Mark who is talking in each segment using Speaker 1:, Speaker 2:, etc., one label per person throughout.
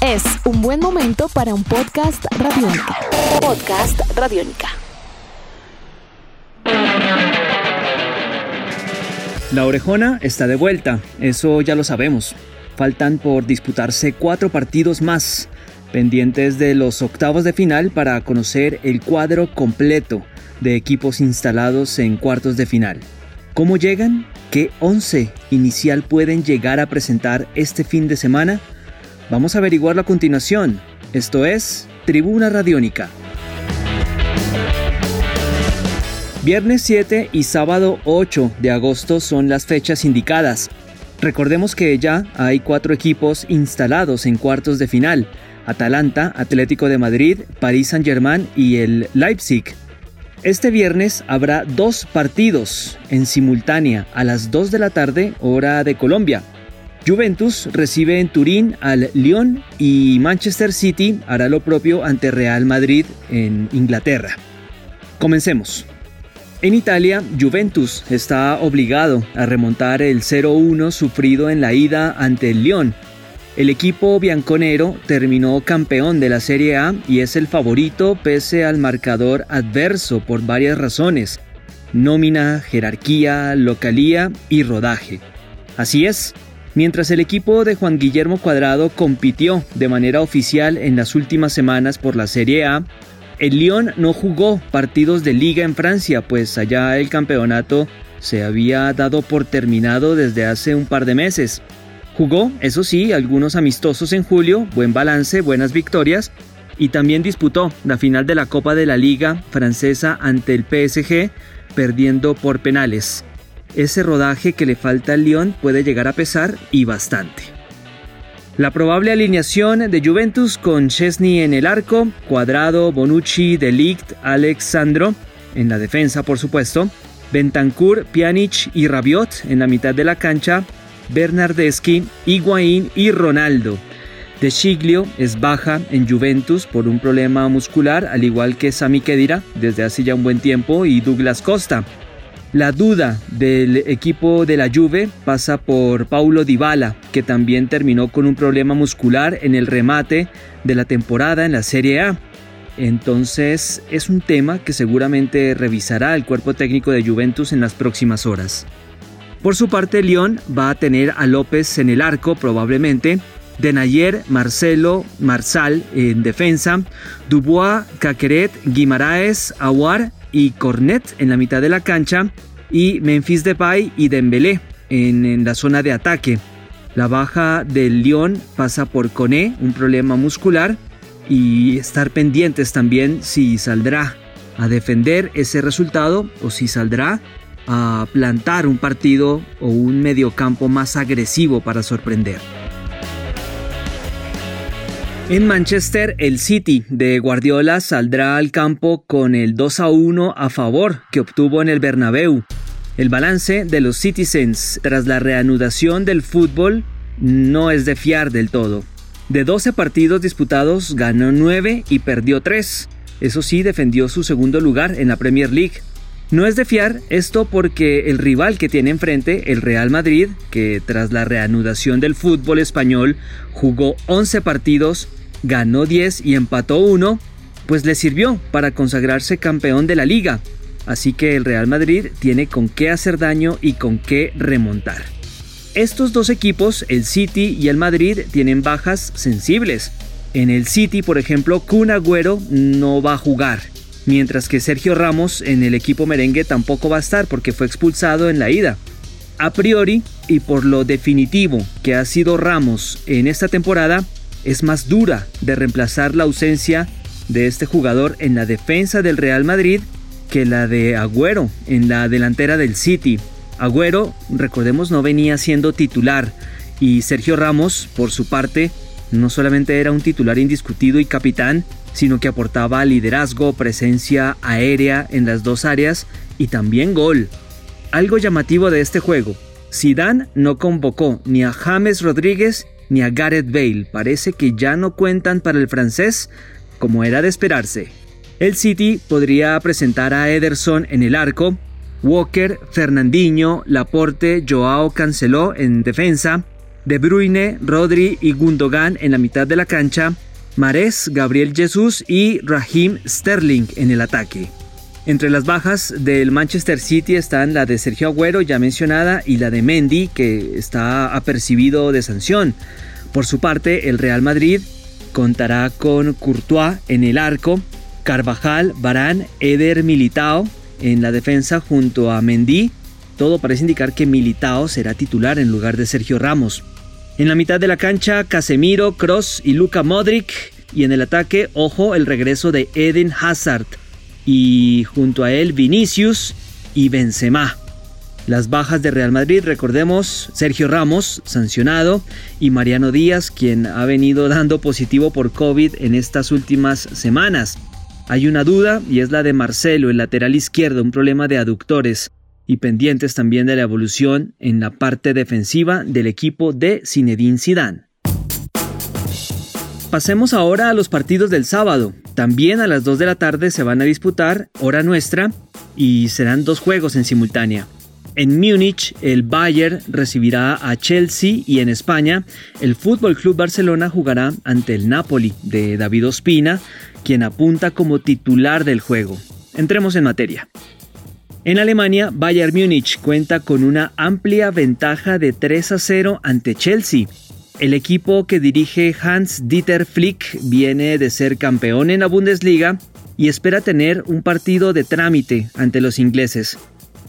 Speaker 1: Es un buen momento para un podcast radiónica. Podcast radiónica.
Speaker 2: La orejona está de vuelta, eso ya lo sabemos. Faltan por disputarse cuatro partidos más, pendientes de los octavos de final para conocer el cuadro completo de equipos instalados en cuartos de final. ¿Cómo llegan? ¿Qué 11 inicial pueden llegar a presentar este fin de semana? Vamos a averiguarlo a continuación. Esto es Tribuna Radiónica. Viernes 7 y sábado 8 de agosto son las fechas indicadas. Recordemos que ya hay cuatro equipos instalados en cuartos de final. Atalanta, Atlético de Madrid, París Saint-Germain y el Leipzig. Este viernes habrá dos partidos en simultánea a las 2 de la tarde hora de Colombia. Juventus recibe en Turín al Lyon y Manchester City hará lo propio ante Real Madrid en Inglaterra. Comencemos. En Italia, Juventus está obligado a remontar el 0-1 sufrido en la ida ante el Lyon. El equipo bianconero terminó campeón de la Serie A y es el favorito pese al marcador adverso por varias razones. Nómina, jerarquía, localía y rodaje. Así es, mientras el equipo de Juan Guillermo Cuadrado compitió de manera oficial en las últimas semanas por la Serie A, el Lyon no jugó partidos de liga en Francia, pues allá el campeonato se había dado por terminado desde hace un par de meses. Jugó, eso sí, algunos amistosos en julio, buen balance, buenas victorias, y también disputó la final de la Copa de la Liga francesa ante el PSG, perdiendo por penales. Ese rodaje que le falta al Lyon puede llegar a pesar y bastante. La probable alineación de Juventus con Chesney en el arco, Cuadrado, Bonucci, Delict, Alexandro, en la defensa por supuesto, Bentancur, Pjanic y Rabiot en la mitad de la cancha, Bernardeschi, Higuaín y Ronaldo. De Chiglio es baja en Juventus por un problema muscular, al igual que Sami Khedira desde hace ya un buen tiempo y Douglas Costa. La duda del equipo de la Juve pasa por Paulo Dybala, que también terminó con un problema muscular en el remate de la temporada en la Serie A. Entonces es un tema que seguramente revisará el cuerpo técnico de Juventus en las próximas horas. Por su parte, Lyon va a tener a López en el arco probablemente, Denayer, Marcelo, Marsal en defensa, Dubois, Caqueret, Guimaraes, Aguar y Cornet en la mitad de la cancha y Memphis Depay y Dembélé en, en la zona de ataque. La baja del Lyon pasa por Coné, un problema muscular, y estar pendientes también si saldrá a defender ese resultado o si saldrá a plantar un partido o un mediocampo más agresivo para sorprender. En Manchester, el City de Guardiola saldrá al campo con el 2 a 1 a favor que obtuvo en el Bernabéu. El balance de los Citizens tras la reanudación del fútbol no es de fiar del todo. De 12 partidos disputados ganó 9 y perdió 3. Eso sí, defendió su segundo lugar en la Premier League. No es de fiar esto porque el rival que tiene enfrente, el Real Madrid, que tras la reanudación del fútbol español jugó 11 partidos, ganó 10 y empató 1, pues le sirvió para consagrarse campeón de la liga. Así que el Real Madrid tiene con qué hacer daño y con qué remontar. Estos dos equipos, el City y el Madrid, tienen bajas sensibles. En el City, por ejemplo, Kun Agüero no va a jugar mientras que Sergio Ramos en el equipo merengue tampoco va a estar porque fue expulsado en la ida. A priori, y por lo definitivo que ha sido Ramos en esta temporada, es más dura de reemplazar la ausencia de este jugador en la defensa del Real Madrid que la de Agüero en la delantera del City. Agüero, recordemos, no venía siendo titular y Sergio Ramos, por su parte, no solamente era un titular indiscutido y capitán, sino que aportaba liderazgo, presencia aérea en las dos áreas y también gol. Algo llamativo de este juego, Zidane no convocó ni a James Rodríguez ni a Gareth Bale, parece que ya no cuentan para el francés como era de esperarse. El City podría presentar a Ederson en el arco, Walker, Fernandinho, Laporte, Joao Canceló en defensa, De Bruyne, Rodri y Gundogan en la mitad de la cancha, Mares, Gabriel Jesús y Raheem Sterling en el ataque. Entre las bajas del Manchester City están la de Sergio Agüero, ya mencionada, y la de Mendy, que está apercibido de sanción. Por su parte, el Real Madrid contará con Courtois en el arco, Carvajal, Barán, Eder Militao en la defensa junto a Mendy. Todo parece indicar que Militao será titular en lugar de Sergio Ramos. En la mitad de la cancha, Casemiro, Cross y Luka Modric. Y en el ataque, ojo, el regreso de Eden Hazard y junto a él Vinicius y Benzema. Las bajas de Real Madrid, recordemos, Sergio Ramos, sancionado, y Mariano Díaz, quien ha venido dando positivo por COVID en estas últimas semanas. Hay una duda y es la de Marcelo, el lateral izquierdo, un problema de aductores, y pendientes también de la evolución en la parte defensiva del equipo de Zinedine Zidane. Pasemos ahora a los partidos del sábado. También a las 2 de la tarde se van a disputar, hora nuestra, y serán dos juegos en simultánea. En Múnich, el Bayern recibirá a Chelsea y en España, el Fútbol Club Barcelona jugará ante el Napoli de David Ospina, quien apunta como titular del juego. Entremos en materia. En Alemania, Bayern Múnich cuenta con una amplia ventaja de 3 a 0 ante Chelsea el equipo que dirige Hans-Dieter Flick viene de ser campeón en la Bundesliga y espera tener un partido de trámite ante los ingleses.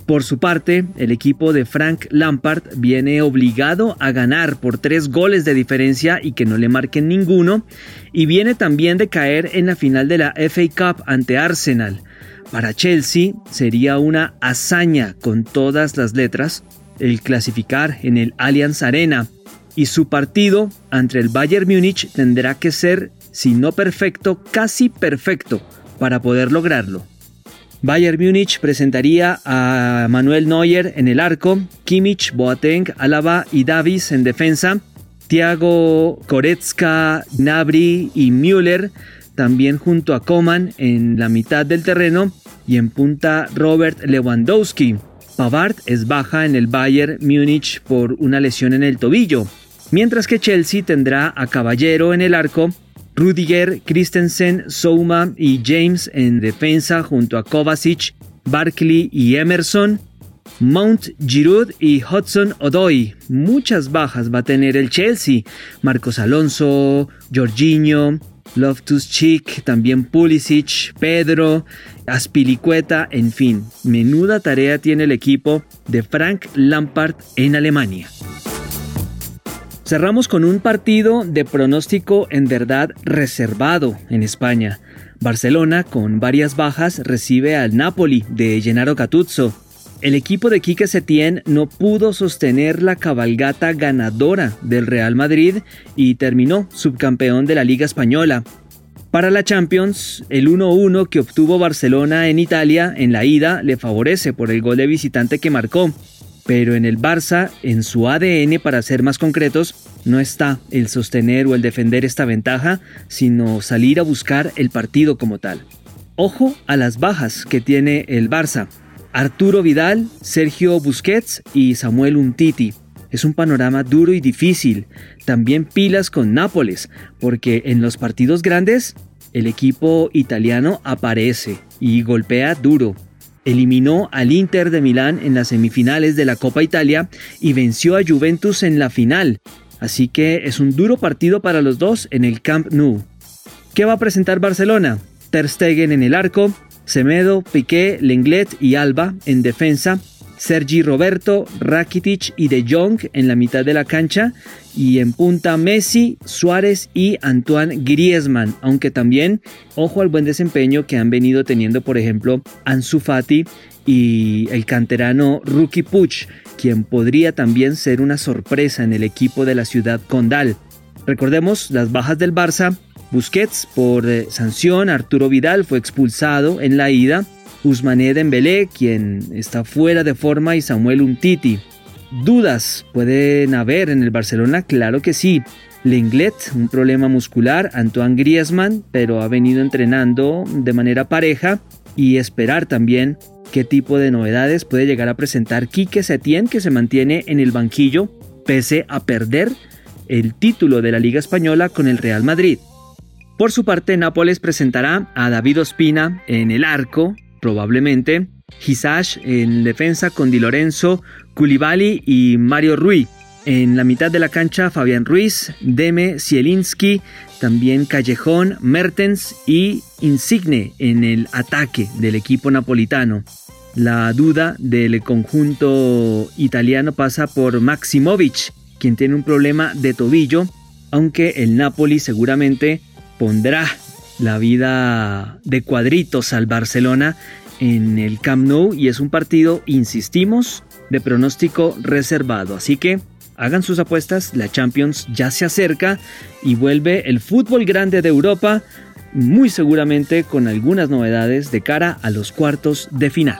Speaker 2: Por su parte, el equipo de Frank Lampard viene obligado a ganar por tres goles de diferencia y que no le marquen ninguno, y viene también de caer en la final de la FA Cup ante Arsenal. Para Chelsea sería una hazaña con todas las letras el clasificar en el Allianz Arena, y su partido ante el Bayern Múnich tendrá que ser, si no perfecto, casi perfecto para poder lograrlo. Bayern Múnich presentaría a Manuel Neuer en el arco, Kimmich, Boateng, Alaba y Davis en defensa, Thiago Koretska, Nabri y Müller también junto a Coman en la mitad del terreno y en punta Robert Lewandowski. Pavard es baja en el Bayern Múnich por una lesión en el tobillo mientras que Chelsea tendrá a Caballero en el arco, Rudiger, Christensen, Souma y James en defensa junto a Kovacic, Barkley y Emerson, Mount Giroud y Hudson Odoi. Muchas bajas va a tener el Chelsea. Marcos Alonso, Jorginho, Loftus Cheek, también Pulisic, Pedro, Aspilicueta, en fin, menuda tarea tiene el equipo de Frank Lampard en Alemania. Cerramos con un partido de pronóstico en verdad reservado en España. Barcelona, con varias bajas, recibe al Napoli de Gennaro Gattuso. El equipo de Quique Setién no pudo sostener la cabalgata ganadora del Real Madrid y terminó subcampeón de la Liga Española. Para la Champions, el 1-1 que obtuvo Barcelona en Italia en la ida le favorece por el gol de visitante que marcó pero en el Barça, en su ADN para ser más concretos, no está el sostener o el defender esta ventaja, sino salir a buscar el partido como tal. Ojo a las bajas que tiene el Barça. Arturo Vidal, Sergio Busquets y Samuel Untiti. Es un panorama duro y difícil. También pilas con Nápoles, porque en los partidos grandes el equipo italiano aparece y golpea duro eliminó al Inter de Milán en las semifinales de la Copa Italia y venció a Juventus en la final. Así que es un duro partido para los dos en el Camp Nou. ¿Qué va a presentar Barcelona? Ter Stegen en el arco, Semedo, Piqué, Lenglet y Alba. En defensa, Sergi Roberto, Rakitic y De Jong en la mitad de la cancha. Y en punta Messi, Suárez y Antoine Griezmann, aunque también ojo al buen desempeño que han venido teniendo por ejemplo Ansu Fati y el canterano Rookie Puch, quien podría también ser una sorpresa en el equipo de la ciudad condal. Recordemos las bajas del Barça, Busquets por eh, sanción, Arturo Vidal fue expulsado en la ida, Usmané Dembélé, quien está fuera de forma, y Samuel Umtiti. ¿Dudas pueden haber en el Barcelona? Claro que sí. Lenglet, un problema muscular, Antoine Griezmann, pero ha venido entrenando de manera pareja y esperar también qué tipo de novedades puede llegar a presentar Quique Setién, que se mantiene en el banquillo pese a perder el título de la Liga Española con el Real Madrid. Por su parte, Nápoles presentará a David Ospina en el arco, probablemente, Hisash en defensa con Di Lorenzo, Koulibaly y Mario Rui. En la mitad de la cancha, Fabián Ruiz, Deme, Zielinski, también Callejón, Mertens y Insigne en el ataque del equipo napolitano. La duda del conjunto italiano pasa por Maximovic, quien tiene un problema de tobillo, aunque el Napoli seguramente pondrá la vida de cuadritos al Barcelona en el Camp Nou y es un partido, insistimos, de pronóstico reservado. Así que hagan sus apuestas, la Champions ya se acerca y vuelve el fútbol grande de Europa, muy seguramente con algunas novedades de cara a los cuartos de final.